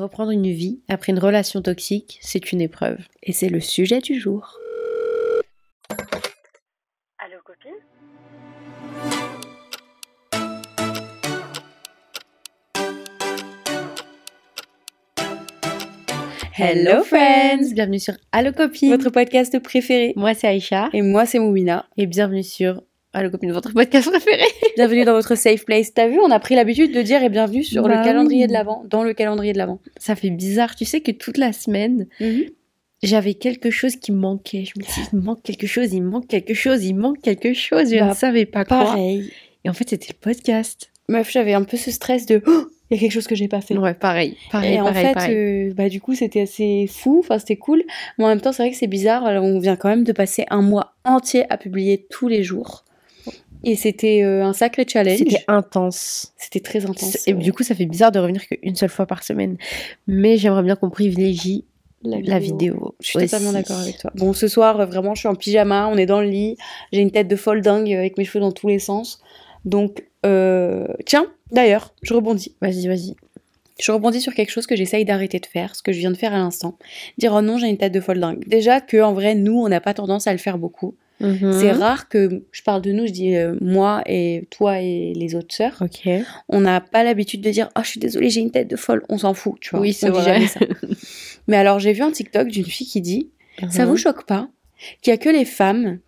Reprendre une vie après une relation toxique, c'est une épreuve. Et c'est le sujet du jour. Allô copine? Hello friends Bienvenue sur Allo Copine, Votre podcast préféré. Moi c'est Aïcha Et moi, c'est Moumina. et bienvenue sur Allo Copine, votre podcast préféré. Bienvenue dans votre safe place. T'as vu, on a pris l'habitude de dire et bienvenue sur Bah le calendrier oui. de l'avant, dans le calendrier de l'avant. Ça fait bizarre, tu sais que toute la semaine, j'avais quelque chose qui manquait. Je me disais, il manque quelque chose, il manque quelque chose, il manque quelque chose. Je Bah, ne savais pas quoi. Pareil. Et en fait, c'était le podcast. Meuf, j'avais un peu ce stress de Oh, il y a quelque chose que j'ai pas fait. Ouais, pareil. Pareil, et en pareil, fait, pareil. euh, bah, du coup, c'était assez fou, enfin, c'était cool. Mais en même temps, c'est vrai que c'est bizarre. On vient quand même de passer un mois entier à publier tous les jours. Et c'était euh, un sacré challenge. C'était intense. C'était très intense. Et du coup, ça fait bizarre de revenir qu'une seule fois par semaine. Mais j'aimerais bien qu'on privilégie la vidéo. Je suis totalement d'accord avec toi. Bon, ce soir, euh, vraiment, je suis en pyjama, on est dans le lit, j'ai une tête de folle dingue euh, avec mes cheveux dans tous les sens. Donc, euh, tiens, d'ailleurs, je rebondis. Vas-y, vas-y. Je rebondis sur quelque chose que j'essaye d'arrêter de faire, ce que je viens de faire à l'instant. Dire, oh non, j'ai une tête de folle dingue. Déjà que, en vrai, nous, on n'a pas tendance à le faire beaucoup. Mhm. C'est rare que, je parle de nous, je dis euh, moi et toi et les autres sœurs. On n'a pas l'habitude de dire, oh, je suis désolée, j'ai une tête de folle. On s'en fout, tu vois. Oui, c'est vrai. ça. Mais alors, j'ai vu un TikTok d'une fille qui dit, ça vous choque pas qu'il y a que les femmes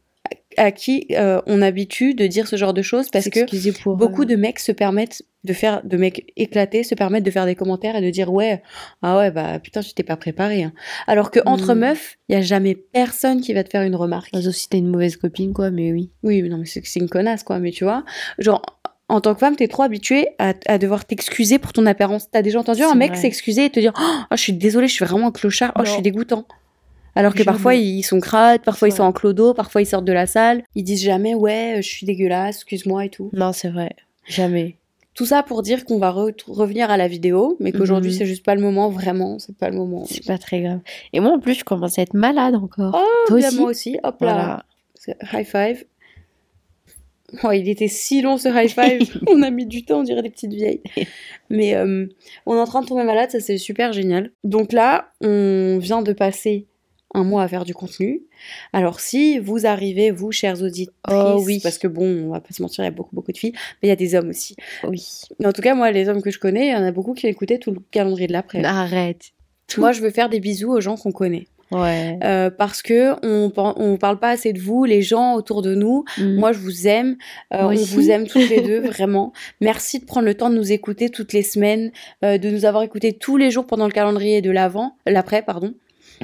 à qui euh, on habitue de dire ce genre de choses parce que pour, beaucoup euh, de mecs se permettent de faire de mecs éclatés se permettent de faire des commentaires et de dire ouais ah ouais bah putain tu t'es pas préparé hein. alors que entre Mm. meufs il y a jamais personne qui va te faire une remarque Sauf si t'es une mauvaise copine, quoi, mais oui. oui mais non mais c'est c'est une connasse quoi mais tu vois genre en tant que femme, t'es trop habituée à, à devoir t'excuser pour ton apparence. T'as déjà entendu un mec s'excuser et te dire oh, je suis désolée, je suis vraiment un clochard, oh, je suis dégoûtant. Alors que parfois ils sont crades, parfois ils sont en clodo, parfois ils sortent de la salle, ils disent jamais ouais, je suis dégueulasse, excuse-moi et tout. Non, c'est vrai. Jamais. Tout ça pour dire qu'on va re- revenir à la vidéo, mais qu'aujourd'hui Mhm. c'est juste pas le moment, vraiment, c'est pas le moment. C'est pas très grave. Et moi, en plus, je commence à être malade encore. Oh, Toi bien, aussi moi aussi, hop là, Voilà. High five. Oh, il était si long ce high five, on a mis du temps, on dirait des petites vieilles. Mais euh, on est en train de tomber malade, ça c'est super génial. Donc là, on vient de passer un mois à faire du contenu. Alors si vous arrivez, vous, chers auditeurs, Oh oui. parce que bon, on va pas se mentir, il y a beaucoup beaucoup de filles, mais il y a des hommes aussi. Oui. En tout cas, moi, les hommes que je connais, il y en a beaucoup qui écoutaient tout le calendrier de l'après. Arrête. Moi, je veux faire des bisous aux gens qu'on connaît. Ouais. Euh, parce que on, par- on parle pas assez de vous, les gens autour de nous. Mm. Moi, je vous aime. Euh, on aussi. vous aime toutes les deux, vraiment. Merci de prendre le temps de nous écouter toutes les semaines, euh, de nous avoir écoutés tous les jours pendant le calendrier de l'avant, l'après, pardon.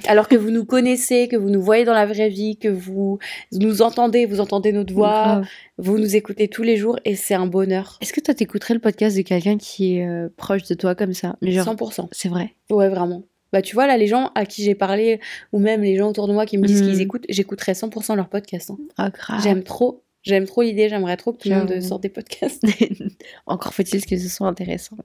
Alors que vous nous connaissez, que vous nous voyez dans la vraie vie, que vous nous entendez, vous entendez notre voix, vous nous écoutez tous les jours et c'est un bonheur. Est-ce que toi, t'écouterais le podcast de quelqu'un qui est euh, proche de toi comme ça? Mais genre, 100%. c'est vrai. Ouais, vraiment. Bah, tu vois, là, les gens à qui j'ai parlé, ou même les gens autour de moi qui me disent qu'ils écoutent, j'écouterais 100% leur podcast. hein. Ah, grave. J'aime trop, j'aime trop l'idée, j'aimerais trop que tout le monde sorte des podcasts. Encore faut-il que ce soit intéressant.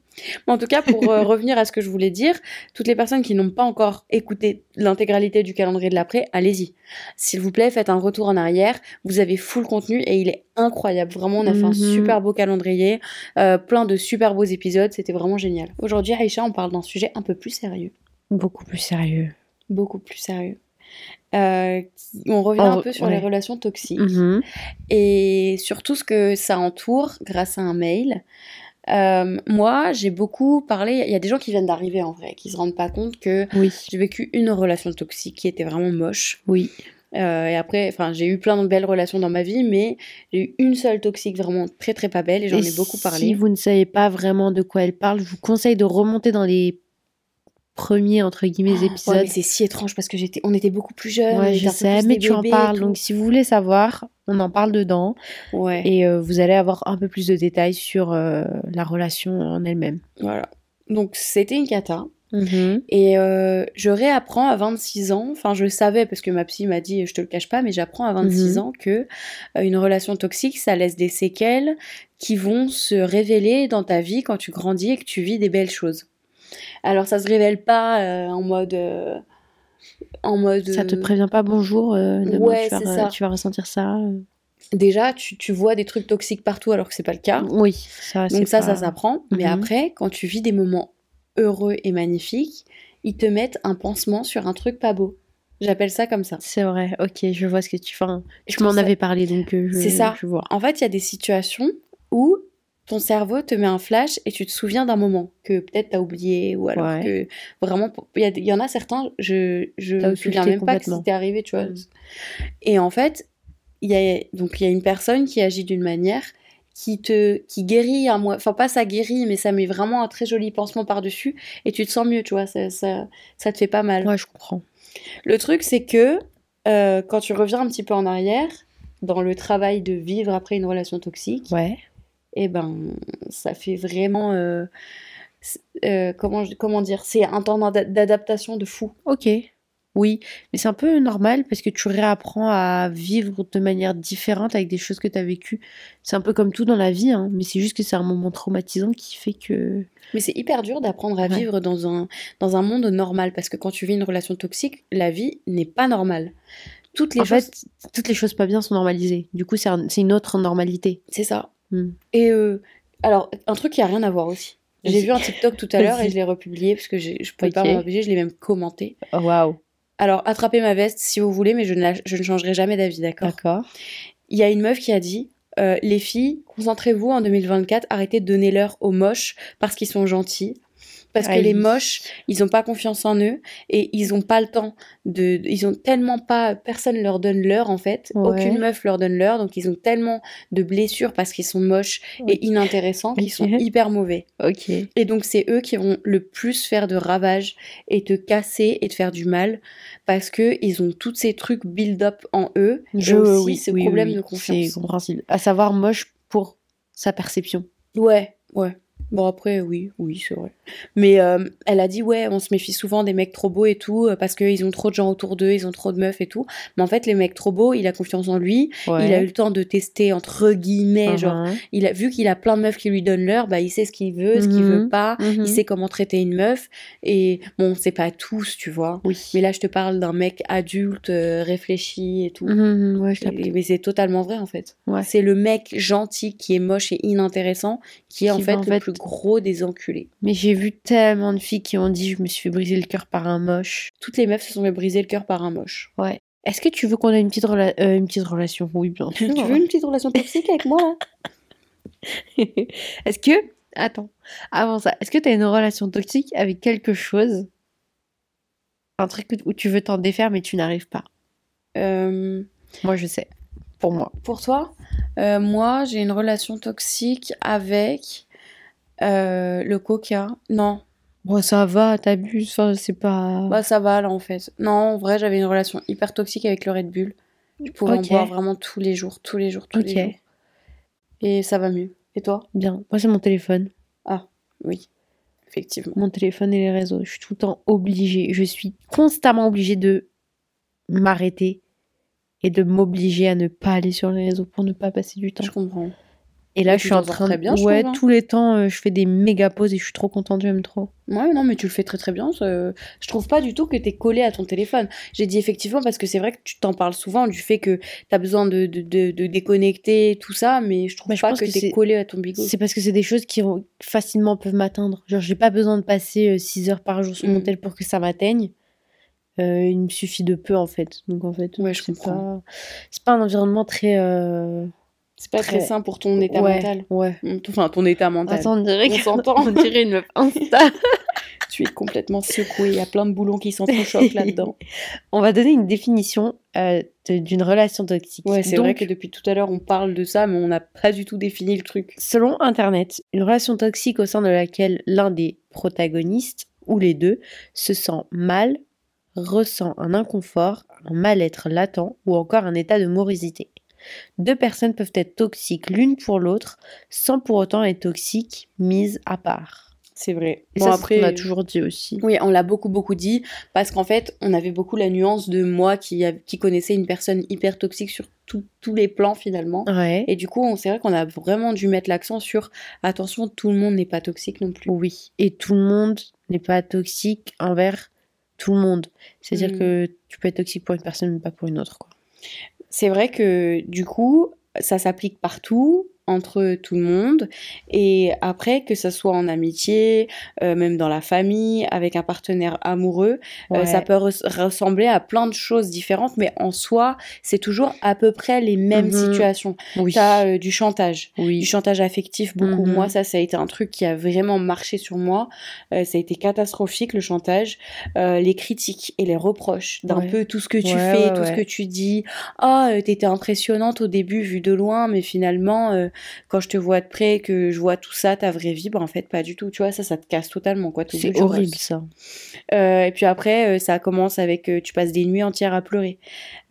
Mais en tout cas, pour euh, revenir à ce que je voulais dire, toutes les personnes qui n'ont pas encore écouté l'intégralité du calendrier de l'après, allez-y. S'il vous plaît, faites un retour en arrière. Vous avez full contenu et il est incroyable. Vraiment, on a fait un Mhm. super beau calendrier, euh, plein de super beaux épisodes. C'était vraiment génial. Aujourd'hui, Aïcha, on parle d'un sujet un peu plus sérieux. Beaucoup plus sérieux. Beaucoup plus sérieux. Euh, qui- on revient En- un peu sur ouais. les relations toxiques. Mhm. et surtout ce que ça entoure grâce à un mail. Euh, moi, j'ai beaucoup parlé. Il y a des gens qui viennent d'arriver en vrai, qui se rendent pas compte que Oui. j'ai vécu une relation toxique qui était vraiment moche. Oui. Euh, et après, enfin, j'ai eu plein de belles relations dans ma vie, mais j'ai eu une seule toxique vraiment très très pas belle et j'en ai beaucoup parlé. Si vous ne savez pas vraiment de quoi elle parle, je vous conseille de remonter dans les premiers entre guillemets Ouais, épisodes. mais c'est si étrange parce que j'étais, on était beaucoup plus jeunes. Ouais, je sais, mais tu en parles. Donc, si vous voulez savoir, on en parle dedans. ouais, Et euh, vous allez avoir un peu plus de détails sur euh, la relation en elle-même. voilà. Donc c'était une cata. Et euh, je réapprends à 26 ans, enfin je le savais parce que ma psy m'a dit, je te le cache pas, mais j'apprends à 26 Mhm. ans que une relation toxique, ça laisse des séquelles qui vont se révéler dans ta vie quand tu grandis et que tu vis des belles choses. Alors ça se révèle pas euh, en mode... euh, en mode... Ça te euh, prévient pas bonjour, demain, Ouais, tu, vas, tu ressentir ça. Déjà, tu, tu vois des trucs toxiques partout alors que c'est pas le cas. Oui, ça Donc ça, pas- ça s'apprend. Mais Mhm. après, quand tu vis des moments heureux et magnifique, ils te mettent un pansement sur un truc pas beau. J'appelle ça comme ça. C'est vrai, ok, je vois ce que tu fais. Je m'en avais parlé, donc euh, C'est ça. Je vois. En fait, il y a des situations où ton cerveau te met un flash et tu te souviens d'un moment que peut-être t'as oublié ou alors que vraiment il y, y, en a certains je je me souviens même pas que c'était arrivé tu vois. Mm. et en fait il y a donc il y a une personne qui agit d'une manière qui te qui guérit à moi enfin pas ça guérit mais ça met vraiment un très joli pansement par dessus et tu te sens mieux tu vois. Ça ça, ça te fait pas mal. Ouais je comprends. Le truc c'est que euh, quand tu reviens un petit peu en arrière dans le travail de vivre après une relation toxique ouais et eh ben ça fait vraiment euh, euh, comment comment dire c'est un temps d'adaptation de fou ok oui, mais c'est un peu normal parce que tu réapprends à vivre de manière différente avec des choses que tu as vécues. C'est un peu comme tout dans la vie, hein, mais c'est juste que c'est un moment traumatisant qui fait que... Mais c'est hyper dur d'apprendre à vivre dans un, dans un monde normal parce que quand tu vis une relation toxique, la vie n'est pas normale. Toutes les en choses... fait, toutes les choses pas bien sont normalisées. Du coup, c'est une autre normalité. C'est ça. Hmm. Et euh, alors, un truc qui a rien à voir aussi. J'ai vu un TikTok tout à l'heure et je l'ai republié parce que je pouvais pas m'en je l'ai même commenté. Oh, waouh. Alors, attrapez ma veste si vous voulez, mais je ne, je ne changerai jamais d'avis, d'accord? D'accord. Il y a une meuf qui a dit euh, Les filles, concentrez-vous en 2024, arrêtez de donner l'heure aux moches parce qu'ils sont gentils parce que les moches, ils n'ont pas confiance en eux et ils n'ont pas le temps de, ils ont tellement pas, personne leur donne l'heure en fait, aucune meuf leur donne l'heure, donc ils ont tellement de blessures parce qu'ils sont moches et inintéressants qu'ils sont hyper mauvais. Ok. Et donc c'est eux qui vont le plus faire de ravages et te casser et te faire du mal parce que ils ont tous ces trucs build up en eux. Je, aussi oui, ce problème de confiance. C'est compréhensible. À savoir moche pour sa perception. Ouais, ouais. Bon, après, oui, oui, c'est vrai. Mais euh, elle a dit, ouais, on se méfie souvent des mecs trop beaux et tout, euh, parce qu'ils ont trop de gens autour d'eux, ils ont trop de meufs et tout. Mais en fait, les mecs trop beaux, il a confiance en lui. Il a eu le temps de tester, entre guillemets, genre, uh-huh. il a vu qu'il a plein de meufs qui lui donnent l'heure, bah, il sait ce qu'il veut, ce qu'il veut mm-hmm. pas, il mm-hmm. sait comment traiter une meuf. Et bon, c'est pas tous, tu vois. Oui. Mais là, je te parle d'un mec adulte, euh, réfléchi et tout. Mm-hmm. Ouais, je mais c'est totalement vrai, en fait. C'est le mec gentil qui est moche et inintéressant qui est en fait le plus gros des enculés. Mais j'ai vu tellement de filles qui ont dit je me suis fait briser le cœur par un moche. Toutes les meufs se sont fait briser le cœur par un moche. Ouais. Est-ce que tu veux qu'on ait une petite, euh, une petite relation? Oui, bien Tu veux une petite relation toxique avec moi? Est-ce que... Attends, avant ça, est-ce que tu as une relation toxique avec quelque chose? Un truc où tu veux t'en défaire mais tu n'arrives pas euh, Moi, je sais. Pour moi. Pour toi euh, Moi, j'ai une relation toxique avec euh, le coca, non. Bon, ça va, t'abuses, enfin, c'est pas... Bah, ça va, là, en fait. Non, en vrai, j'avais une relation hyper toxique avec le Red Bull. Je pouvais en boire vraiment tous les jours, tous les jours, tous les jours. Et ça va mieux. Et toi? Bien. Moi, c'est mon téléphone. Ah, oui. Effectivement. Mon téléphone et les réseaux. Je suis tout le temps obligée. Je suis constamment obligée de m'arrêter et de m'obliger à ne pas aller sur les réseaux pour ne pas passer du temps. Je comprends. Et là, je suis en train de. Bien, ouais, hein. tous les temps, euh, je fais des méga pauses et je suis trop contente, j'aime trop. Ouais, non, mais tu le fais très très bien. Je trouve pas du tout que t'es collé à ton téléphone. J'ai dit effectivement parce que c'est vrai que tu t'en parles souvent du fait que t'as besoin de, de, de, déconnecter, tout ça, mais je trouve pas que, t'es collé à ton bigot. C'est parce que c'est des choses qui facilement peuvent m'atteindre. Genre, j'ai pas besoin de passer 6 euh, heures par jour sur mon mm. tel pour que ça m'atteigne. Euh, il me suffit de peu en fait. Donc en fait, ouais, je comprends. C'est pas... pas un environnement très. C'est pas très... sain pour ton état mental. Ouais. Enfin, ton état mental. Attends, on dirait, on dirait une meuf Insta. tu es complètement secoué. Il y a plein de boulons qui s'entrechoquent là-dedans. On va donner une définition euh, d'une relation toxique. Ouais, c'est vrai que depuis tout à l'heure, on parle de ça, mais on n'a pas du tout défini le truc. Selon Internet, une relation toxique au sein de laquelle l'un des protagonistes, ou les deux, se sent mal, ressent un inconfort, un mal-être latent ou encore un état de morosité. Deux personnes peuvent être toxiques l'une pour l'autre sans pour autant être toxiques mises à part. C'est vrai. Et ça, après, on l'a toujours dit aussi. Oui, on l'a beaucoup, beaucoup dit, parce qu'en fait, on avait beaucoup la nuance de moi qui, qui connaissait une personne hyper toxique sur tous les plans finalement. Et du coup, c'est vrai qu'on a vraiment dû mettre l'accent sur attention, tout le monde n'est pas toxique non plus. Oui, et tout le monde n'est pas toxique envers tout le monde. C'est-à-dire mm. que tu peux être toxique pour une personne, mais pas pour une autre. Quoi c'est vrai que du coup, ça s'applique partout entre tout le monde. Et après, que ça soit en amitié, euh, même dans la famille, avec un partenaire amoureux, euh, ça peut res- ressembler à plein de choses différentes, mais en soi, c'est toujours à peu près les mêmes Mhm. situations. Oui. T'as euh, du chantage. Du chantage affectif, beaucoup. Mhm. Moi, ça, ça a été un truc qui a vraiment marché sur moi. Ça a été catastrophique, le chantage. Les critiques et les reproches d'un Ouais. peu tout ce que tu Ouais, fais, tout ce que tu dis. Ah, t'étais impressionnante au début, vu de loin, mais finalement, quand je te vois de près, que je vois tout ça, ta vraie vie, bah, en fait, pas du tout. Tu vois, ça, ça te casse totalement, quoi. C'est horrible ça. Euh, et puis après, euh, ça commence avec euh, tu passes des nuits entières à pleurer.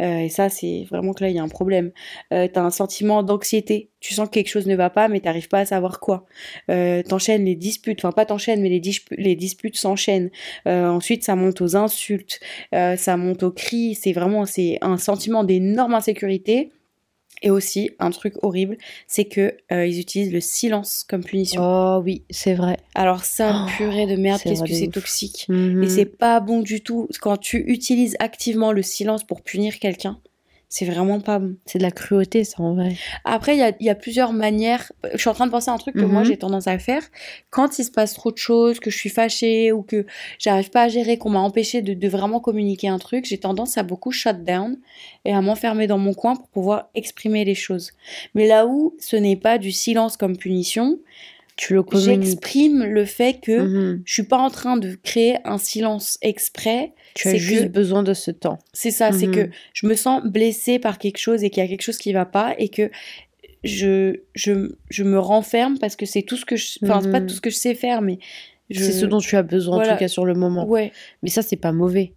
Euh, et ça, c'est vraiment que là, il y a un problème. Euh, t'as un sentiment d'anxiété. Tu sens que quelque chose ne va pas, mais t'arrives pas à savoir quoi. T'enchaînes les disputes. Enfin, pas t'enchaînes, mais les, les disputes s'enchaînent. Ensuite, ça monte aux insultes. Ça monte aux cris. C'est vraiment c'est un sentiment d'énorme insécurité. Et aussi, un truc horrible, c'est que euh, ils utilisent le silence comme punition. Oh oui, c'est vrai. Alors ça, Oh, purée de merde, qu'est-ce que c'est toxique. Mhm. Et c'est pas bon du tout. Quand tu utilises activement le silence pour punir quelqu'un, c'est vraiment pas bon. C'est de la cruauté ça en vrai. Après, il y a, il y a plusieurs manières. Je suis en train de penser à un truc que moi Mhm. j'ai tendance à faire. Quand il se passe trop de choses, que je suis fâchée ou que j'arrive pas à gérer, qu'on m'a empêché de, de vraiment communiquer un truc, j'ai tendance à beaucoup shut down et à m'enfermer dans mon coin pour pouvoir exprimer les choses. Mais là où ce n'est pas du silence comme punition, Tu le communiques. j'exprime le fait que Mhm. je suis pas en train de créer un silence exprès. Tu as juste que- besoin de ce temps. C'est ça, c'est Mhm. que je me sens blessée par quelque chose et qu'il y a quelque chose qui va pas et que je, je, je me renferme parce que c'est tout ce que je... Enfin, c'est pas Mhm. tout ce que je sais faire, mais... Je... C'est ce dont tu as besoin en tout cas sur le moment. Ouais, Mais ça c'est pas mauvais.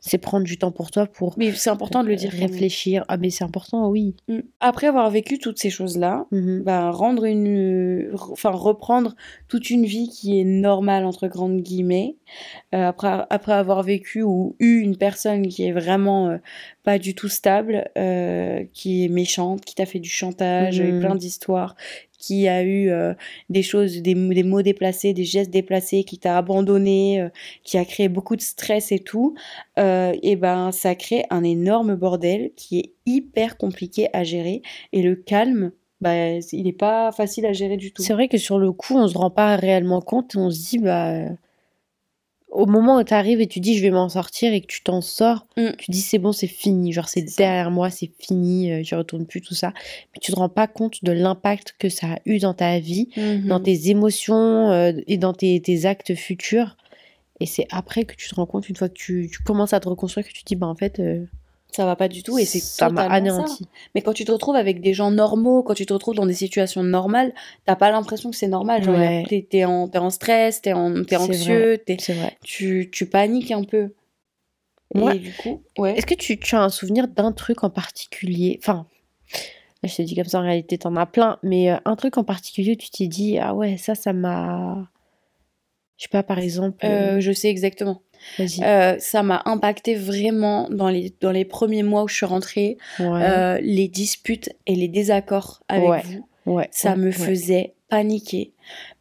C'est prendre du temps pour toi pour Mais c'est important de le dire. réfléchir. Ah mais c'est important oui. Mm. Après avoir vécu toutes ces choses-là, Mhm. bah, rendre une... Enfin, reprendre toute une vie qui est normale, entre grandes guillemets, euh, après, après avoir vécu ou eu une personne qui est vraiment euh, pas du tout stable, euh, qui est méchante, qui t'a fait du chantage, Mhm. plein d'histoires, qui a eu euh, des choses, des, mots déplacés, des gestes déplacés, qui t'a abandonné, euh, qui a créé beaucoup de stress et tout, euh, et ben ça crée un énorme bordel qui est hyper compliqué à gérer. Et le calme, bah, il n'est pas facile à gérer du tout. C'est vrai que sur le coup, on se rend pas réellement compte et on se dit, bah, au moment où tu arrives et tu dis, je vais m'en sortir et que tu t'en sors, Mm. tu dis, c'est bon, c'est fini. Genre, c'est derrière moi, c'est fini, euh, j'y retourne plus, tout ça. Mais tu te rends pas compte de l'impact que ça a eu dans ta vie, Mhm. dans tes émotions euh, et dans tes, tes actes futurs. Et c'est après que tu te rends compte, une fois que tu, tu commences à te reconstruire, que tu te dis, bah, en fait, euh, Ça va pas du tout et c'est ça m'a ça. anéanti. Mais quand tu te retrouves avec des gens normaux, quand tu te retrouves dans des situations normales, t'as pas l'impression que c'est normal. Genre, Ouais. t'es, t'es en, stress, t'es, en, C'est anxieux, vrai. tu, tu paniques un peu. Ouais. Et du coup, ouais. Est-ce que tu, tu as un souvenir d'un truc en particulier? Enfin, là, je te dis comme ça, en réalité, t'en as plein, mais euh, un truc en particulier où tu t'es dit, ah ouais, ça, ça m'a. Je sais pas, par exemple. Euh, euh, je sais exactement. Euh, ça m'a impacté vraiment dans les, dans les premiers mois où je suis rentrée. ouais. Euh, les disputes et les désaccords avec Ouais. vous. ouais. ça me faisait paniquer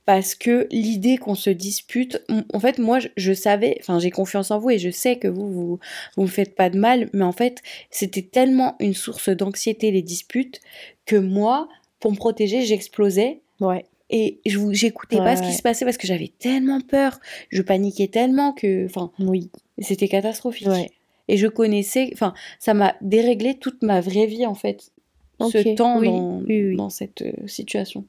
parce que l'idée qu'on se dispute en fait moi je, je savais enfin j'ai confiance en vous et je sais que vous vous vous me faites pas de mal mais en fait c'était tellement une source d'anxiété les disputes que moi pour me protéger j'explosais Ouais. Et je vous j'écoutais Ouais, pas ce qui se passait parce que j'avais tellement peur je paniquais tellement que enfin Oui. c'était catastrophique Ouais. et je connaissais enfin ça m'a déréglé toute ma vraie vie en fait ce temps oui, dans, oui, oui. dans cette euh, situation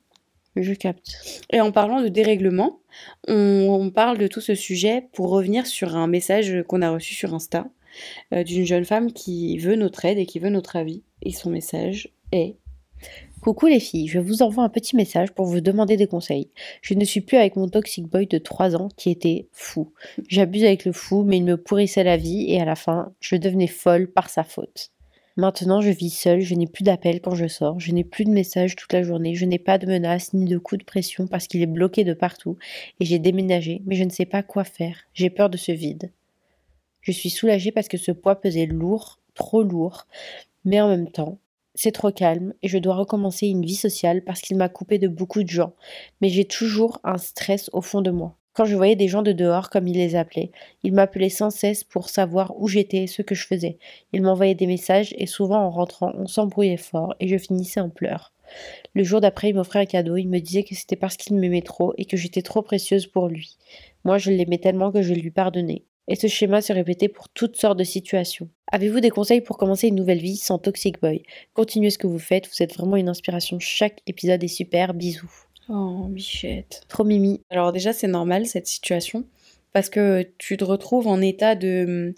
Je capte. et en parlant de dérèglement, on, on parle de tout ce sujet pour revenir sur un message qu'on a reçu sur Insta euh, d'une jeune femme qui veut notre aide et qui veut notre avis. Et son message est Coucou les filles, je vous envoie un petit message pour vous demander des conseils. Je ne suis plus avec mon toxic boy de 3 ans qui était fou. J'abuse avec le fou, mais il me pourrissait la vie et à la fin, je devenais folle par sa faute. Maintenant, je vis seule, je n'ai plus d'appels quand je sors, je n'ai plus de messages toute la journée, je n'ai pas de menaces ni de coups de pression parce qu'il est bloqué de partout et j'ai déménagé, mais je ne sais pas quoi faire. J'ai peur de ce vide. Je suis soulagée parce que ce poids pesait lourd, trop lourd, mais en même temps, c'est trop calme et je dois recommencer une vie sociale parce qu'il m'a coupé de beaucoup de gens. Mais j'ai toujours un stress au fond de moi. Quand je voyais des gens de dehors, comme il les appelait, il m'appelait sans cesse pour savoir où j'étais et ce que je faisais. Il m'envoyait des messages et souvent en rentrant, on s'embrouillait fort et je finissais en pleurs. Le jour d'après, il m'offrait un cadeau. Il me disait que c'était parce qu'il m'aimait trop et que j'étais trop précieuse pour lui. Moi, je l'aimais tellement que je lui pardonnais. Et ce schéma se répétait pour toutes sortes de situations. Avez-vous des conseils pour commencer une nouvelle vie sans Toxic Boy? Continuez ce que vous faites, vous êtes vraiment une inspiration. Chaque épisode est super. Bisous. Oh, bichette. Trop mimi. Alors déjà, c'est normal cette situation parce que tu te retrouves en état de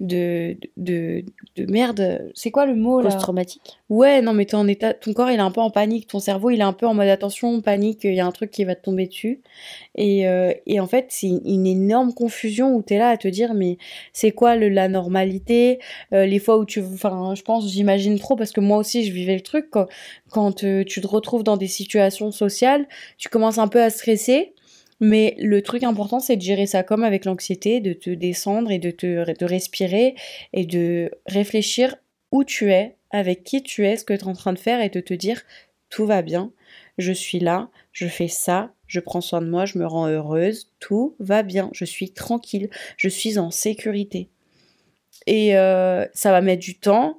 de, de, de merde. C'est quoi le mot là? Post-traumatique Ouais, non, mais t'es en état. Ton corps, il est un peu en panique. Ton cerveau, il est un peu en mode attention, panique. Il y a un truc qui va te tomber dessus. Et, euh, et en fait, c'est une énorme confusion où t'es là à te dire, mais c'est quoi le, la normalité? Euh, Les fois où tu. Enfin, je pense, j'imagine trop parce que moi aussi, je vivais le truc. Quand, quand euh, tu te retrouves dans des situations sociales, tu commences un peu à stresser. Mais le truc important, c'est de gérer ça comme avec l'anxiété, de te descendre et de te de respirer et de réfléchir où tu es, avec qui tu es, ce que tu es en train de faire et de te dire tout va bien, je suis là, je fais ça, je prends soin de moi, je me rends heureuse, tout va bien, je suis tranquille, je suis en sécurité. Et euh, ça va mettre du temps.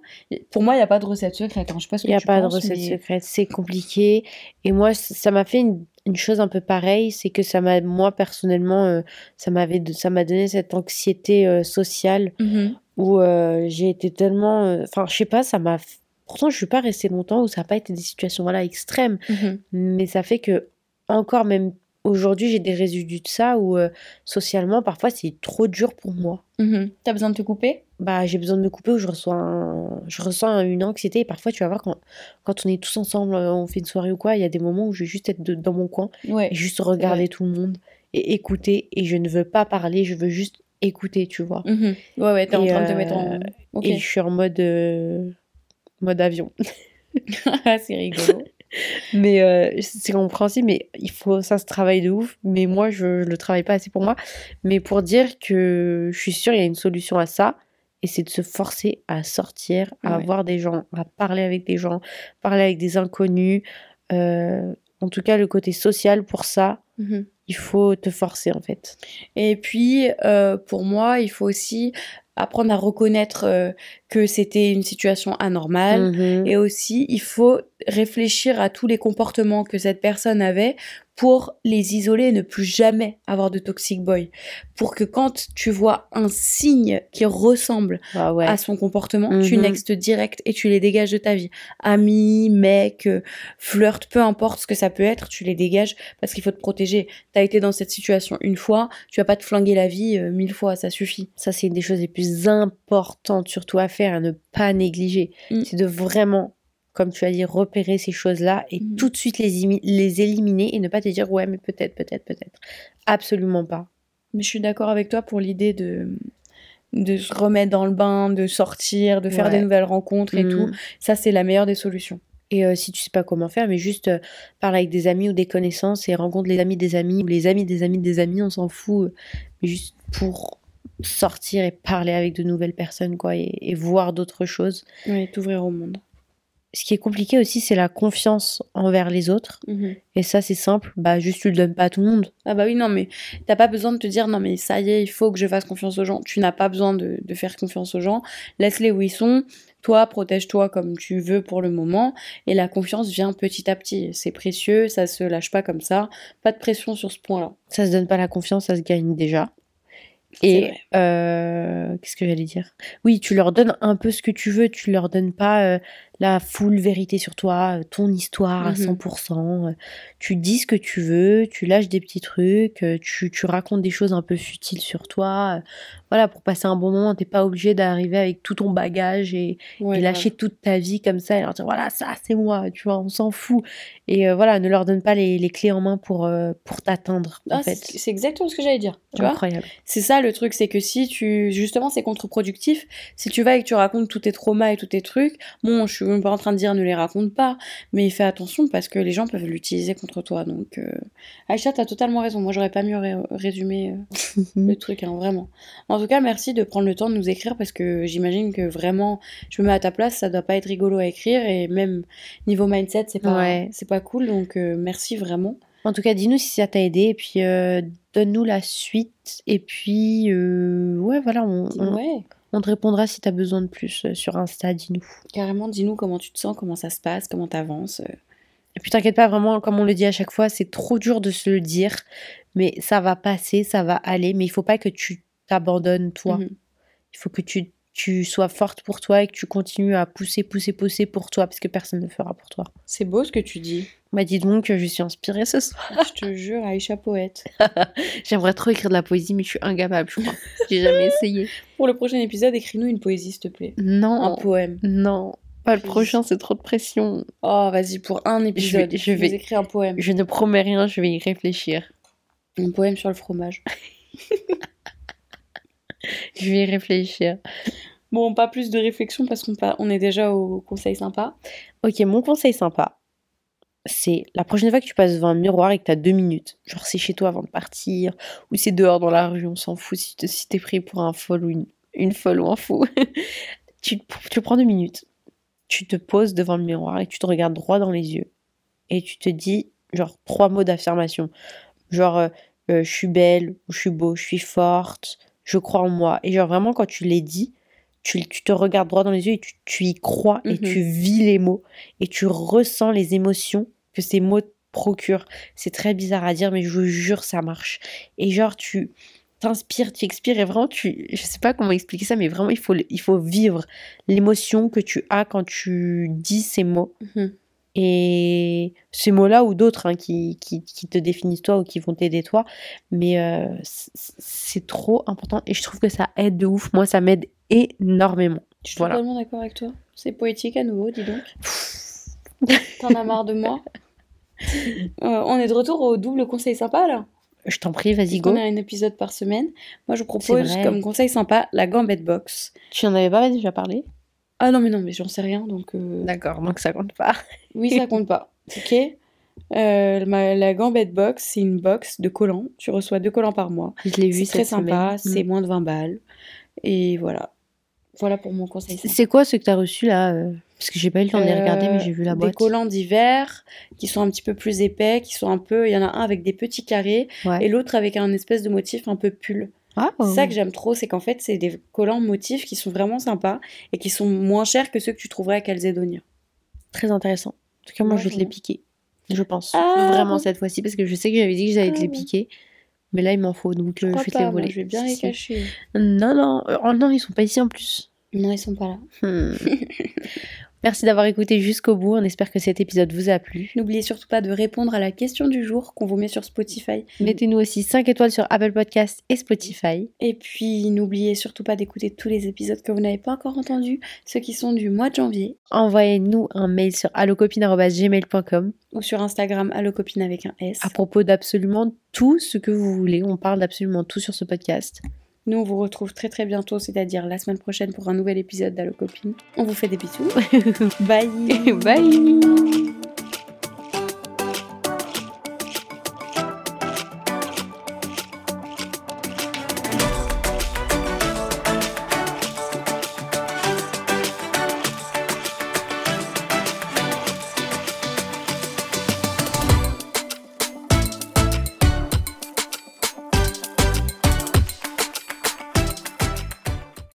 Pour moi, il n'y a pas de recette secrète. hein. Je sais pas ce que Il n'y a pas de recette mais- secrète, c'est compliqué. Et moi, ça m'a fait une, une chose un peu pareille, c'est que ça m'a, moi personnellement, euh, ça m'avait, ça m'a donné cette anxiété euh, sociale Mhm. où euh, j'ai été tellement, enfin, je sais pas, ça m'a. Pourtant, je suis pas restée longtemps où ça n'a pas été des situations voilà extrêmes, Mhm. mais ça fait que encore même aujourd'hui, j'ai des résidus de ça où euh, socialement, parfois, c'est trop dur pour moi. Mhm. T'as besoin de te couper? Bah, j'ai besoin de me couper où je un- je ressens une anxiété et parfois tu vas voir quand, quand on est tous ensemble euh, on fait une soirée ou quoi il y a des moments où je vais juste être de- dans mon coin Ouais. et juste regarder tout le monde et écouter et je ne veux pas parler je veux juste écouter tu vois Mhm. Ouais, ouais, t'es en train de te euh, mettre en. Ok. et je suis en mode euh, mode avion c'est rigolo. Mais euh, c'est compréhensible mais il faut ça se travaille de ouf mais moi je, je le travaille pas assez pour moi mais pour dire que je suis sûre il y a une solution à ça et c'est de se forcer à sortir à Ouais. voir des gens à parler avec des gens parler avec des inconnus Euh, en tout cas le côté social pour ça Mhm. il faut te forcer en fait Et puis, euh, pour moi, il faut aussi apprendre à reconnaître euh, que c'était une situation anormale. Mhm. Et aussi, il faut réfléchir à tous les comportements que cette personne avait pour les isoler et ne plus jamais avoir de toxic boy. Pour que quand tu vois un signe qui ressemble Ah ouais à son comportement, tu Mhm. nextes direct et tu les dégages de ta vie. Amis, mec, euh, flirt, peu importe ce que ça peut être, tu les dégages parce qu'il faut te protéger. T'as été dans cette situation une fois, tu vas pas te flinguer la vie euh, mille fois, ça suffit. ça c'est une des choses les plus importantes surtout à faire à ne pas négliger Mm. c'est de vraiment comme tu as dit repérer ces choses là et Mm. tout de suite les, les éliminer et ne pas te dire ouais mais peut-être peut-être peut-être absolument pas Mais je suis d'accord avec toi pour l'idée de de se remettre dans le bain, de sortir, de faire Ouais. des nouvelles rencontres et Mm. tout. Ça, c'est la meilleure des solutions. Et euh, si tu sais pas comment faire, mais juste euh, parle avec des amis ou des connaissances et rencontre les amis des amis ou les amis des amis des amis, on s'en fout. euh, Mais juste pour sortir et parler avec de nouvelles personnes, quoi, et, et voir d'autres choses. Oui, t'ouvrir au monde. Ce qui est compliqué aussi, c'est la confiance envers les autres. Et ça, c'est simple, bah juste tu le donnes pas à tout le monde. Ah bah oui, non, mais t'as pas besoin de te dire, non, mais ça y est, il faut que je fasse confiance aux gens. Tu n'as pas besoin de, de faire confiance aux gens. Laisse-les où ils sont. Toi, protège-toi comme tu veux pour le moment. Et la confiance vient petit à petit. C'est précieux, ça se lâche pas comme ça. Pas de pression sur ce point-là. Ça se donne pas la confiance, ça se gagne déjà. Et euh, qu'est-ce que j'allais dire? Oui, tu leur donnes un peu ce que tu veux, tu leur donnes pas euh, la full vérité sur toi, euh, ton histoire à Mhm. 100%. euh, Tu dis ce que tu veux, tu lâches des petits trucs, euh, tu, tu racontes des choses un peu futiles sur toi. Voilà, pour passer un bon moment, t'es pas obligé d'arriver avec tout ton bagage et, Ouais, et lâcher toute ta vie comme ça et leur dire voilà, ça c'est moi, tu vois, on s'en fout. Et euh, voilà, ne leur donne pas les, les clés en main pour, euh, pour t'atteindre, Ah, en fait. c'est exactement ce que j'allais dire. Tu Incroyable. C'est ça le truc, c'est que si tu. Justement, c'est contre-productif. Si tu vas et que tu racontes tous tes traumas et tous tes trucs, bon, je suis même pas en train de dire ne les raconte pas, mais fais attention parce que les gens peuvent l'utiliser contre toi. Donc, euh... Aïcha, t'as totalement raison. Moi, j'aurais pas mieux ré- résumé euh, le truc, hein, vraiment. En tout cas, merci de prendre le temps de nous écrire parce que j'imagine que vraiment, je me mets à ta place, ça doit pas être rigolo à écrire et même niveau mindset, c'est pas, Ouais. c'est pas cool. Donc, euh, merci vraiment. En tout cas, dis-nous si ça t'a aidé et puis euh, donne-nous la suite. Et puis, ouais, voilà, on, on, Ouais. On te répondra si t'as besoin de plus euh, sur Insta, dis-nous. Carrément, dis-nous comment tu te sens, comment ça se passe, comment t'avances. euh, Et puis t'inquiète pas, vraiment, comme on le dit à chaque fois, c'est trop dur de se le dire, mais ça va passer, ça va aller, mais il faut pas que tu t'abandonnes toi. Mhm. Il faut que tu, tu sois forte pour toi et que tu continues à pousser, pousser, pousser pour toi, parce que personne ne fera pour toi. C'est beau ce que tu dis. Bah dis donc que je suis inspirée ce soir. Je te jure, Aïcha poète. J'aimerais trop écrire de la poésie, mais je suis incapable, je crois. J'ai jamais essayé. Pour le prochain épisode, écris-nous une poésie, s'il te plaît. Non, Un poème. non, pas le prochain, c'est trop de pression. Oh, vas-y, pour un épisode, je vais écrire un poème. Je ne promets rien, je vais y réfléchir. Un poème sur le fromage. Je vais y réfléchir. Bon, pas plus de réflexion parce qu'on on est déjà au conseil sympa. Ok, mon conseil sympa, c'est la prochaine fois que tu passes devant un miroir et que tu as deux minutes, genre c'est chez toi avant de partir, ou c'est dehors dans la rue, on s'en fout si, te- si t'es pris pour un folle ou une, une folle ou un fou. tu, tu prends deux minutes, tu te poses devant le miroir et tu te regardes droit dans les yeux et tu te dis genre trois mots d'affirmation, genre euh, euh, je suis belle, ou je suis beau, je suis forte, je crois en moi. Et genre vraiment quand tu les dis, tu, tu te regardes droit dans les yeux et tu, tu y crois et Mhm. tu vis les mots et tu ressens les émotions que ces mots te procurent. C'est très bizarre à dire, mais je vous jure, ça marche. Et genre, tu t'inspires, tu expires et vraiment, tu, je sais pas comment expliquer ça, mais vraiment, il faut, il faut vivre l'émotion que tu as quand tu dis ces mots. Mhm. Et ces mots-là ou d'autres hein, qui, qui, qui te définissent toi ou qui vont t'aider toi, mais euh, c'est trop important et je trouve que ça aide de ouf. Moi, ça m'aide énormément. Je suis Voilà. totalement d'accord avec toi. C'est poétique à nouveau, dis donc. T'en as marre de moi? Euh, On est de retour au double conseil sympa là. Je t'en prie, vas-y, go. On a un épisode par semaine. Moi, je vous propose comme conseil sympa la gambette box. Tu en avais pas déjà parlé? Ah non, mais non, mais j'en sais rien donc. euh, D'accord, donc ça compte pas. Oui, ça compte pas. Ok Euh, ma- La gambette box, c'est une box de collants. Tu reçois deux collants par mois. Je l'ai vu C'est très sympa, c'est moins de 20 balles. Et voilà. Voilà pour mon conseil. C'est- quoi ce que t'as reçu là euh, Parce que j'ai pas eu le temps de les regarder, mais j'ai vu la Euh, boîte. Des collants d'hiver qui sont un petit peu plus épais, qui sont un peu. Il y en a un avec des petits carrés Ouais. et l'autre avec un espèce de motif un peu pull. Ah, C'est ça que j'aime trop, c'est qu'en fait, c'est des collants motifs qui sont vraiment sympas et qui sont moins chers que ceux que tu trouverais à Calzedonia. très intéressant. En tout cas, moi, Ouais, je vais te les piquer. Je pense. Ah, Vraiment cette fois-ci, parce que je sais que j'avais dit que j'allais te Ah, les bon. piquer. Mais là, il m'en faut, donc euh, je vais te les moi, voler. je vais bien Si, les si. cacher. Non, non. euh, Oh non, ils sont pas ici en plus. Non, ils sont pas là. Hmm. Merci d'avoir écouté jusqu'au bout. On espère que cet épisode vous a plu. N'oubliez surtout pas de répondre à la question du jour qu'on vous met sur Spotify. Mettez-nous aussi 5 étoiles sur Apple Podcast et Spotify. Et puis, n'oubliez surtout pas d'écouter tous les épisodes que vous n'avez pas encore entendus, ceux qui sont du mois de janvier, Envoyez-nous un mail sur allocopine.gmail.com ou sur Instagram, allocopine avec un S. à propos d'absolument tout ce que vous voulez. On parle d'absolument tout sur ce podcast. Nous, on vous retrouve très très bientôt, c'est-à-dire la semaine prochaine pour un nouvel épisode d'Allocopine. On vous fait des bisous. Bye Bye